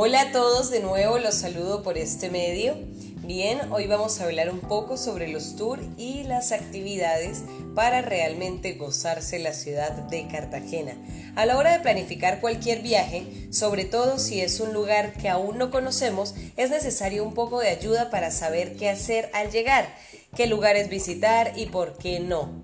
Hola a todos, de nuevo los saludo por este medio. Bien, hoy vamos a hablar un poco sobre los tours y las actividades para realmente gozarse la ciudad de Cartagena. A la hora de planificar cualquier viaje, sobre todo si es un lugar que aún no conocemos, es necesario un poco de ayuda para saber qué hacer al llegar, qué lugares visitar y por qué no.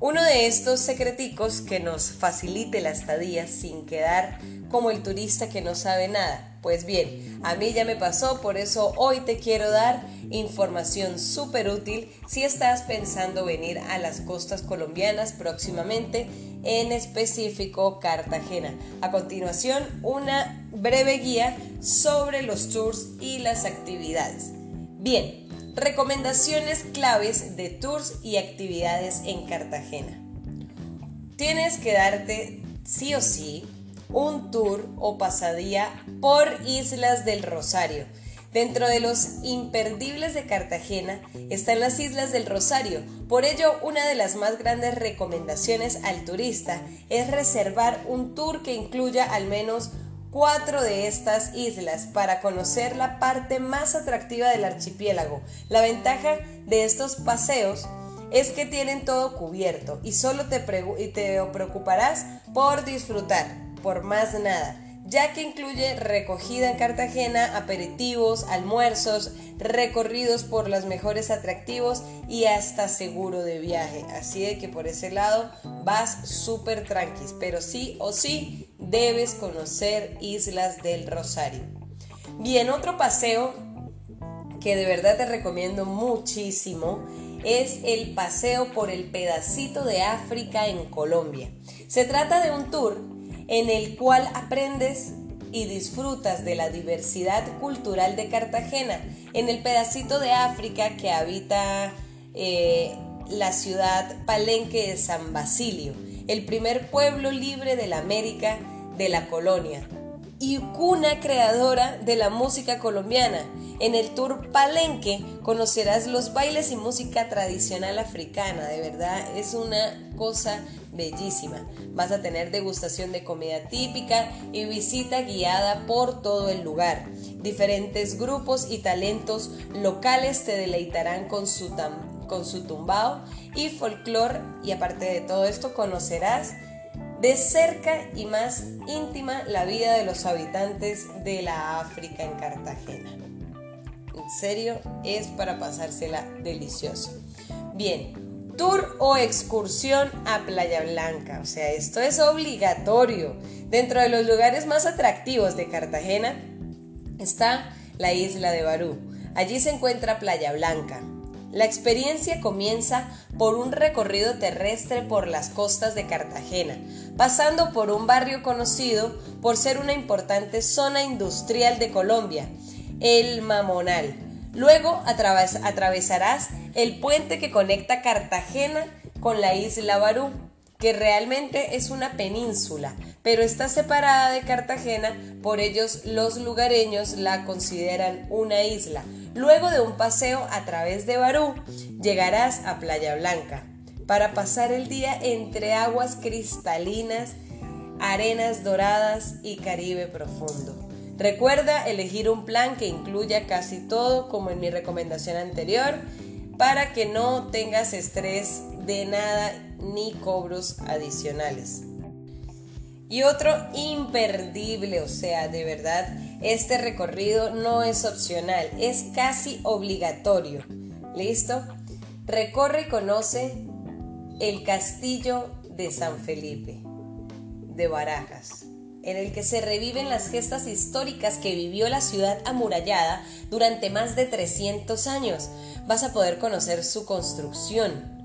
Uno de estos secreticos que nos facilite la estadía sin quedar como el turista que no sabe nada pues bien, a mí ya me pasó, por eso hoy te quiero dar información súper útil si estás pensando venir a las costas colombianas próximamente, en específico Cartagena. A continuación, una breve guía sobre los tours y las actividades. Bien, recomendaciones claves de tours y actividades en Cartagena. Tienes que darte sí o sí un tour o pasadía por Islas del Rosario. Dentro de los imperdibles de Cartagena están las Islas del Rosario. Por ello, una de las más grandes recomendaciones al turista es reservar un tour que incluya al menos cuatro de estas islas para conocer la parte más atractiva del archipiélago. La ventaja de estos paseos es que tienen todo cubierto y solo te, te preocuparás por disfrutar por más nada, ya que incluye recogida en Cartagena, aperitivos, almuerzos, recorridos por los mejores atractivos y hasta seguro de viaje. Así de que por ese lado vas súper tranquis, pero sí o sí debes conocer Islas del Rosario. Bien, otro paseo que de verdad te recomiendo muchísimo es el paseo por el pedacito de África en Colombia. Se trata de un tour en el cual aprendes y disfrutas de la diversidad cultural de Cartagena, en el pedacito de África que habita eh, la ciudad palenque de San Basilio, el primer pueblo libre de la América de la colonia y cuna creadora de la música colombiana. En el tour Palenque conocerás los bailes y música tradicional africana, de verdad es una cosa bellísima. Vas a tener degustación de comida típica y visita guiada por todo el lugar. Diferentes grupos y talentos locales te deleitarán con su, con su tumbao y folclore y aparte de todo esto conocerás de cerca y más íntima la vida de los habitantes de la África en Cartagena. En serio, es para pasársela delicioso. Bien, tour o excursión a Playa Blanca. O sea, esto es obligatorio. Dentro de los lugares más atractivos de Cartagena está la isla de Barú. Allí se encuentra Playa Blanca. La experiencia comienza por un recorrido terrestre por las costas de Cartagena, pasando por un barrio conocido por ser una importante zona industrial de Colombia, el Mamonal. Luego atravesarás el puente que conecta Cartagena con la isla Barú, que realmente es una península, pero está separada de Cartagena, por ellos los lugareños la consideran una isla. Luego de un paseo a través de Barú, llegarás a Playa Blanca para pasar el día entre aguas cristalinas, arenas doradas y Caribe profundo. Recuerda elegir un plan que incluya casi todo como en mi recomendación anterior para que no tengas estrés de nada ni cobros adicionales. Y otro imperdible, o sea, de verdad, este recorrido no es opcional, es casi obligatorio. ¿Listo? Recorre y conoce el castillo de San Felipe de Barajas en el que se reviven las gestas históricas que vivió la ciudad amurallada durante más de 300 años. Vas a poder conocer su construcción,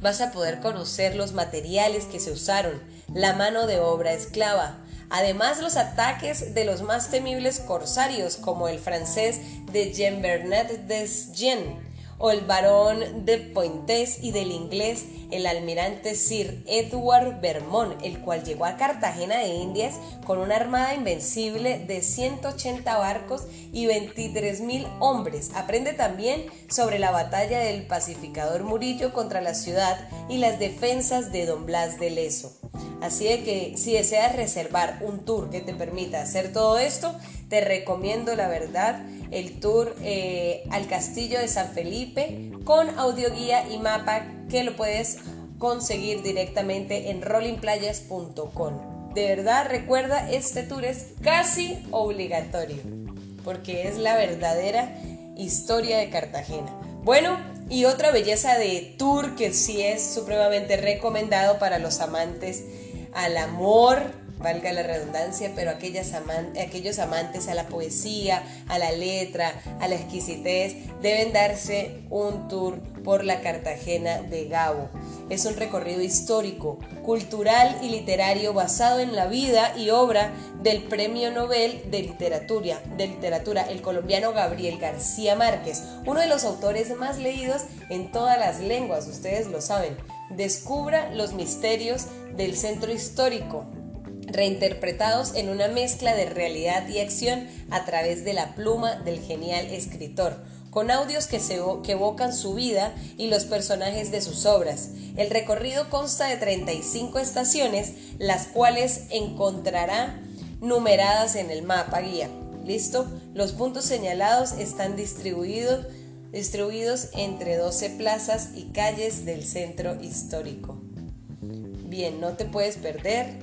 vas a poder conocer los materiales que se usaron, la mano de obra esclava, además los ataques de los más temibles corsarios como el francés de Jean Bernat Desjardins o el barón de Pointes y del inglés el almirante Sir Edward Vermont, el cual llegó a Cartagena de Indias con una armada invencible de 180 barcos y 23.000 hombres. Aprende también sobre la batalla del pacificador Murillo contra la ciudad y las defensas de Don Blas de Leso. Así de que si deseas reservar un tour que te permita hacer todo esto, te recomiendo la verdad el tour eh, al castillo de San Felipe con audioguía y mapa que lo puedes conseguir directamente en rollingplayas.com. De verdad, recuerda, este tour es casi obligatorio porque es la verdadera historia de Cartagena. Bueno, y otra belleza de tour que sí es supremamente recomendado para los amantes al amor, valga la redundancia, pero aquellas aquellos amantes a la poesía, a la letra, a la exquisitez, deben darse un tour por la Cartagena de Gabo. Es un recorrido histórico, cultural y literario basado en la vida y obra del Premio Nobel de Literatura, de literatura el colombiano Gabriel García Márquez, uno de los autores más leídos en todas las lenguas, ustedes lo saben. Descubra los misterios del centro histórico, reinterpretados en una mezcla de realidad y acción a través de la pluma del genial escritor, con audios que, se, evocan su vida y los personajes de sus obras. El recorrido consta de 35 estaciones, las cuales encontrará numeradas en el mapa guía. ¿Listo? Los puntos señalados están distribuidos, distribuidos entre 12 plazas y calles del centro histórico. Bien, no te puedes perder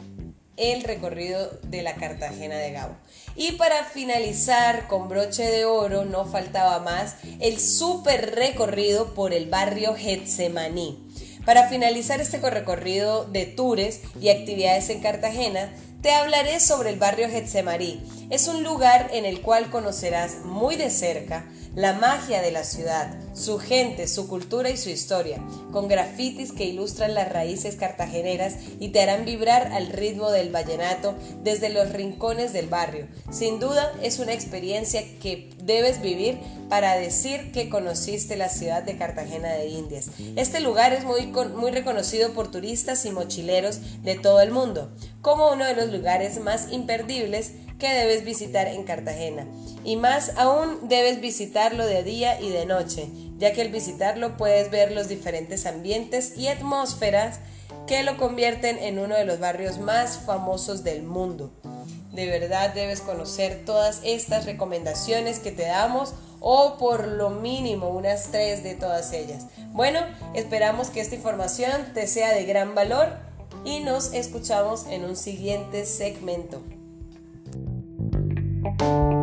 el recorrido de la Cartagena de Gabo. Y para finalizar con broche de oro, no faltaba más el super recorrido por el barrio Getsemaní. Para finalizar este recorrido de tours y actividades en Cartagena, te hablaré sobre el barrio Getsemaní. Es un lugar en el cual conocerás muy de cerca la magia de la ciudad, su gente, su cultura y su historia, con grafitis que ilustran las raíces cartageneras y te harán vibrar al ritmo del vallenato desde los rincones del barrio. Sin duda es una experiencia que debes vivir para decir que conociste la ciudad de Cartagena de Indias. Este lugar es muy, muy reconocido por turistas y mochileros de todo el mundo, como uno de los lugares más imperdibles que debes visitar en Cartagena. Y más aún debes visitarlo de día y de noche, ya que al visitarlo puedes ver los diferentes ambientes y atmósferas que lo convierten en uno de los barrios más famosos del mundo. De verdad debes conocer todas estas recomendaciones que te damos o por lo mínimo unas tres de todas ellas. Bueno, esperamos que esta información te sea de gran valor y nos escuchamos en un siguiente segmento. you